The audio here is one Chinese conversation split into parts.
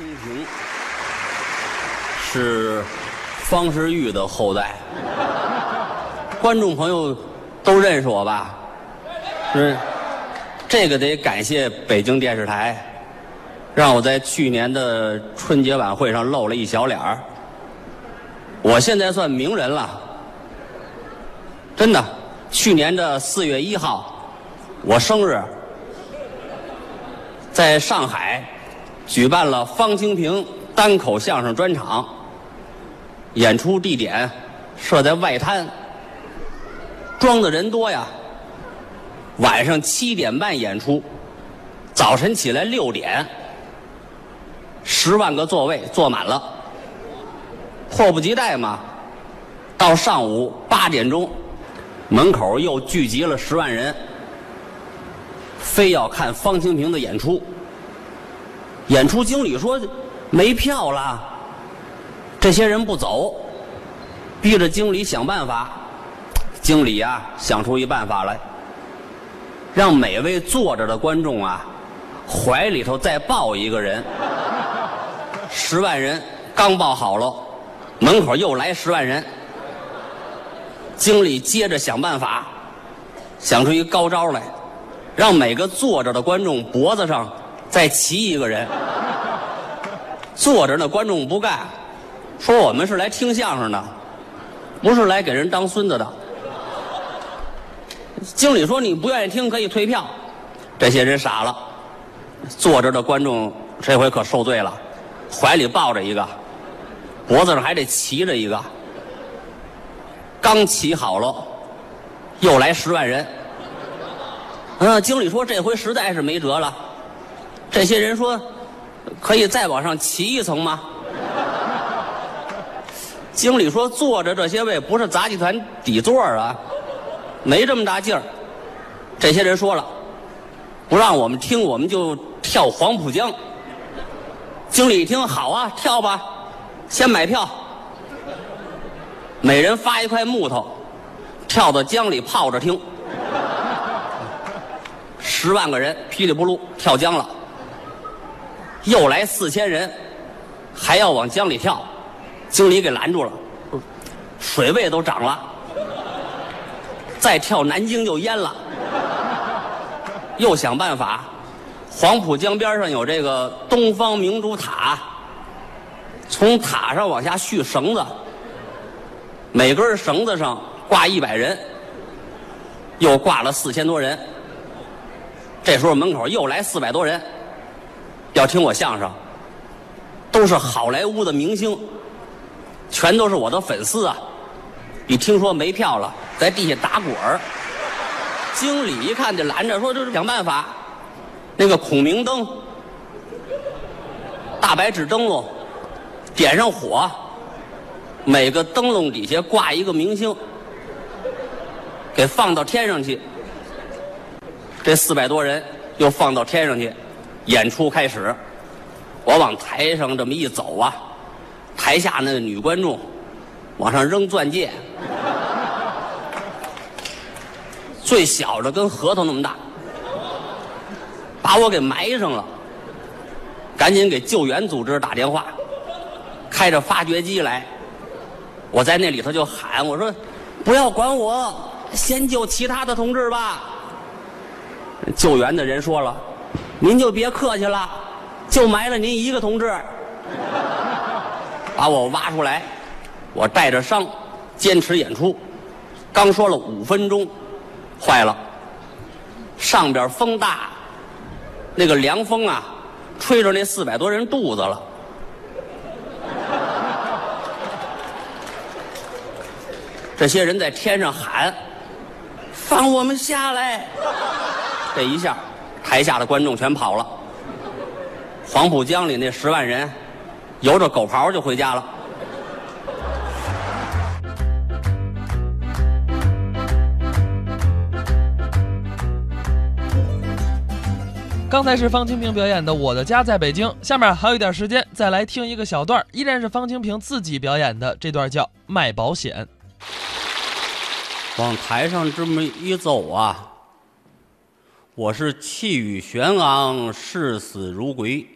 清平是方世玉的后代，观众朋友都认识我吧？是，这个得感谢北京电视台，让我在去年的春节晚会上露了一小脸儿。我现在算名人了，真的。去年的四月一号，我生日，在上海举办了方清平单口相声专场，演出地点设在外滩，装的人多呀。晚上七点半演出，早晨起来六点，十万个座位坐满了，迫不及待嘛。到上午八点钟。门口又聚集了十万人，非要看方清平的演出。演出经理说没票了，这些人不走，逼着经理想办法。经理啊，想出一办法来，让每位坐着的观众啊，怀里头再抱一个人。十万人刚抱好了，门口又来十万人。经理接着想办法，想出一高招来，让每个坐着的观众脖子上再骑一个人。坐着那观众不干，说我们是来听相声的，不是来给人当孙子的。经理说你不愿意听可以退票，这些人傻了，坐着的观众这回可受罪了，怀里抱着一个，脖子上还得骑着一个。刚骑好了，又来十万人。嗯，经理说这回实在是没辙了。这些人说，可以再往上骑一层吗？经理说坐着这些位不是杂技团底座啊，没这么大劲儿。这些人说了，不让我们听，我们就跳黄浦江。经理一听，好啊，跳吧，先买票。每人发一块木头，跳到江里泡着听。十万个人噼里扑噜跳江了，又来四千人，还要往江里跳，经理给拦住了，水位都涨了，再跳南京就淹了。又想办法，黄浦江边上有这个东方明珠塔，从塔上往下续绳子。每根绳子上挂一百人，又挂了四千多人。这时候门口又来四百多人，要听我相声，都是好莱坞的明星，全都是我的粉丝啊！一听说没票了，在地下打滚儿。经理一看就拦着，说这是想办法，那个孔明灯、大白纸灯笼，点上火。每个灯笼底下挂一个明星，给放到天上去。这四百多人又放到天上去，演出开始。我往台上这么一走啊，台下那个女观众往上扔钻戒，最小的跟核桃那么大，把我给埋上了。赶紧给救援组织打电话，开着发掘机来。我在那里头就喊我说：“不要管我，先救其他的同志吧。”救援的人说了：“您就别客气了，就埋了您一个同志。”把我挖出来，我带着伤，坚持演出。刚说了五分钟，坏了，上边风大，那个凉风啊，吹着那四百多人肚子了。这些人在天上喊：“放我们下来！”这一下，台下的观众全跑了。黄浦江里那十万人，游着狗刨就回家了。刚才是方清平表演的《我的家在北京》，下面还有一点时间，再来听一个小段依然是方清平自己表演的，这段叫《卖保险》。往台上这么一走啊，我是气宇轩昂，视死如归。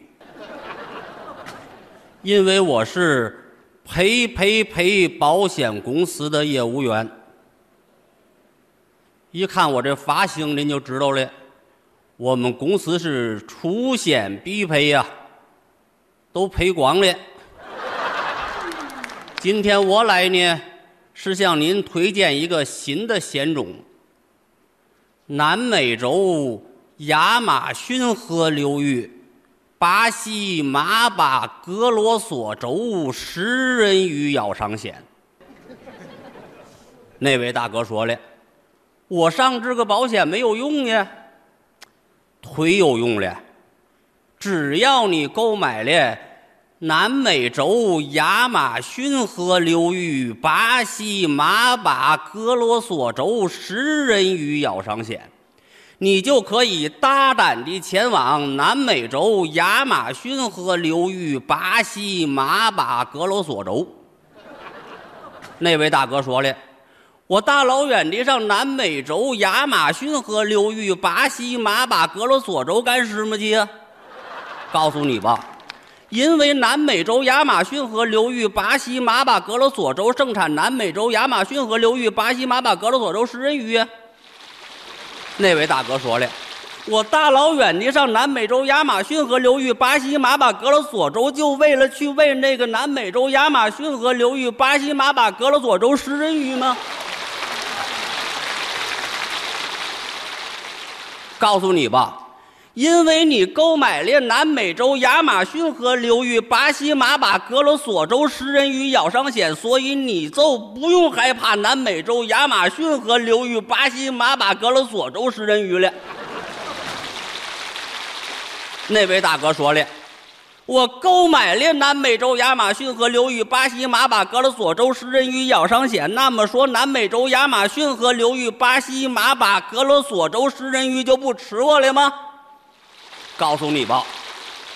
因为我是赔赔赔保险公司的业务员。一看我这发型，您就知道了，我们公司是出险必赔呀，都赔光了。今天我来呢，是向您推荐一个新的险种——南美洲亚马逊河流域。巴西马巴格罗索州食人鱼咬伤险，那位大哥说了：“我上这个保险没有用呀，忒有用了。只要你购买了南美洲亚马逊河流域巴西马巴格罗索州食人鱼咬伤险。”你就可以大胆地前往南美洲亚马逊河流域巴西马巴格罗索州。那位大哥说了：“我大老远的上南美洲亚马逊河流域巴西马巴格罗索州干什么去？”告诉你吧，因为南美洲亚马逊河流域巴西马巴格罗索州盛产南美洲亚马逊河流域巴西马巴格罗索州食人鱼。那位大哥说了：“我大老远的上南美洲亚马逊河流域巴西马巴格罗索州，就为了去喂那个南美洲亚马逊河流域巴西马巴格罗索州食人鱼吗？”告诉你吧，因为你购买了南美洲亚马逊河流域巴西马巴格罗索州食人鱼咬伤险，所以你就不用害怕南美洲亚马逊河流域巴西马巴格罗索州食人鱼了。那位大哥说了，我购买了南美洲亚马逊河流域巴西马巴格罗索州食人鱼咬伤险，那么说南美洲亚马逊河流域巴西马巴格罗索州食人鱼就不吃我了吗？告诉你吧，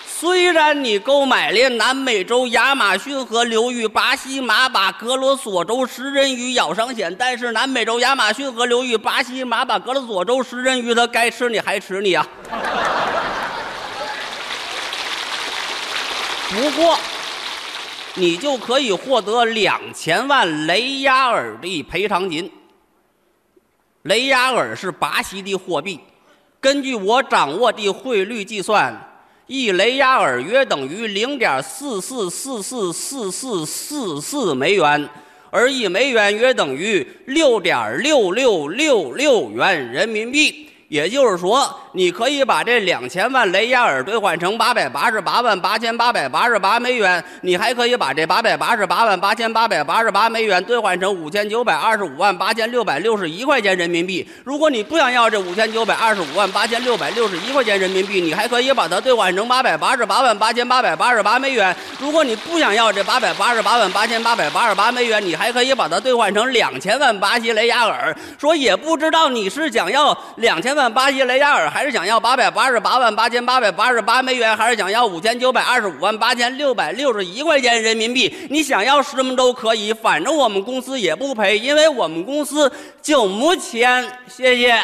虽然你购买了南美洲亚马逊河流域巴西马巴格罗索州食人鱼咬伤险，但是南美洲亚马逊河流域巴西马巴格罗索州食人鱼它该吃你还吃你啊！不过，你就可以获得两千万雷亚尔的赔偿金。雷亚尔是巴西的货币，根据我掌握的汇率计算，一雷亚尔约等于零点四四四四四四四四美元，而一美元约等于六点六六六六元人民币。也就是说，你可以把这两千万雷亚尔兑换成八百八十八万八千八百八十八美元，你还可以把这八百八十八万八千八百八十八美元兑换成五千九百二十五万八千六百六十一块钱人民币。如果你不想要这五千九百二十五万八千六百六十一块钱人民币，你还可以把它兑换成八百八十八万八千八百八十八美元。如果你不想要这八百八十八万八千八百八十八美元，你还可以把它兑换成两千万巴西雷亚尔。说也不知道你是想要两千万万。巴西雷亚尔还是想要八百八十八万八千八百八十八美元，还是想要五千九百二十五万八千六百六十一块钱人民币？你想要什么都可以，反正我们公司也不赔，因为我们公司就目前，谢谢。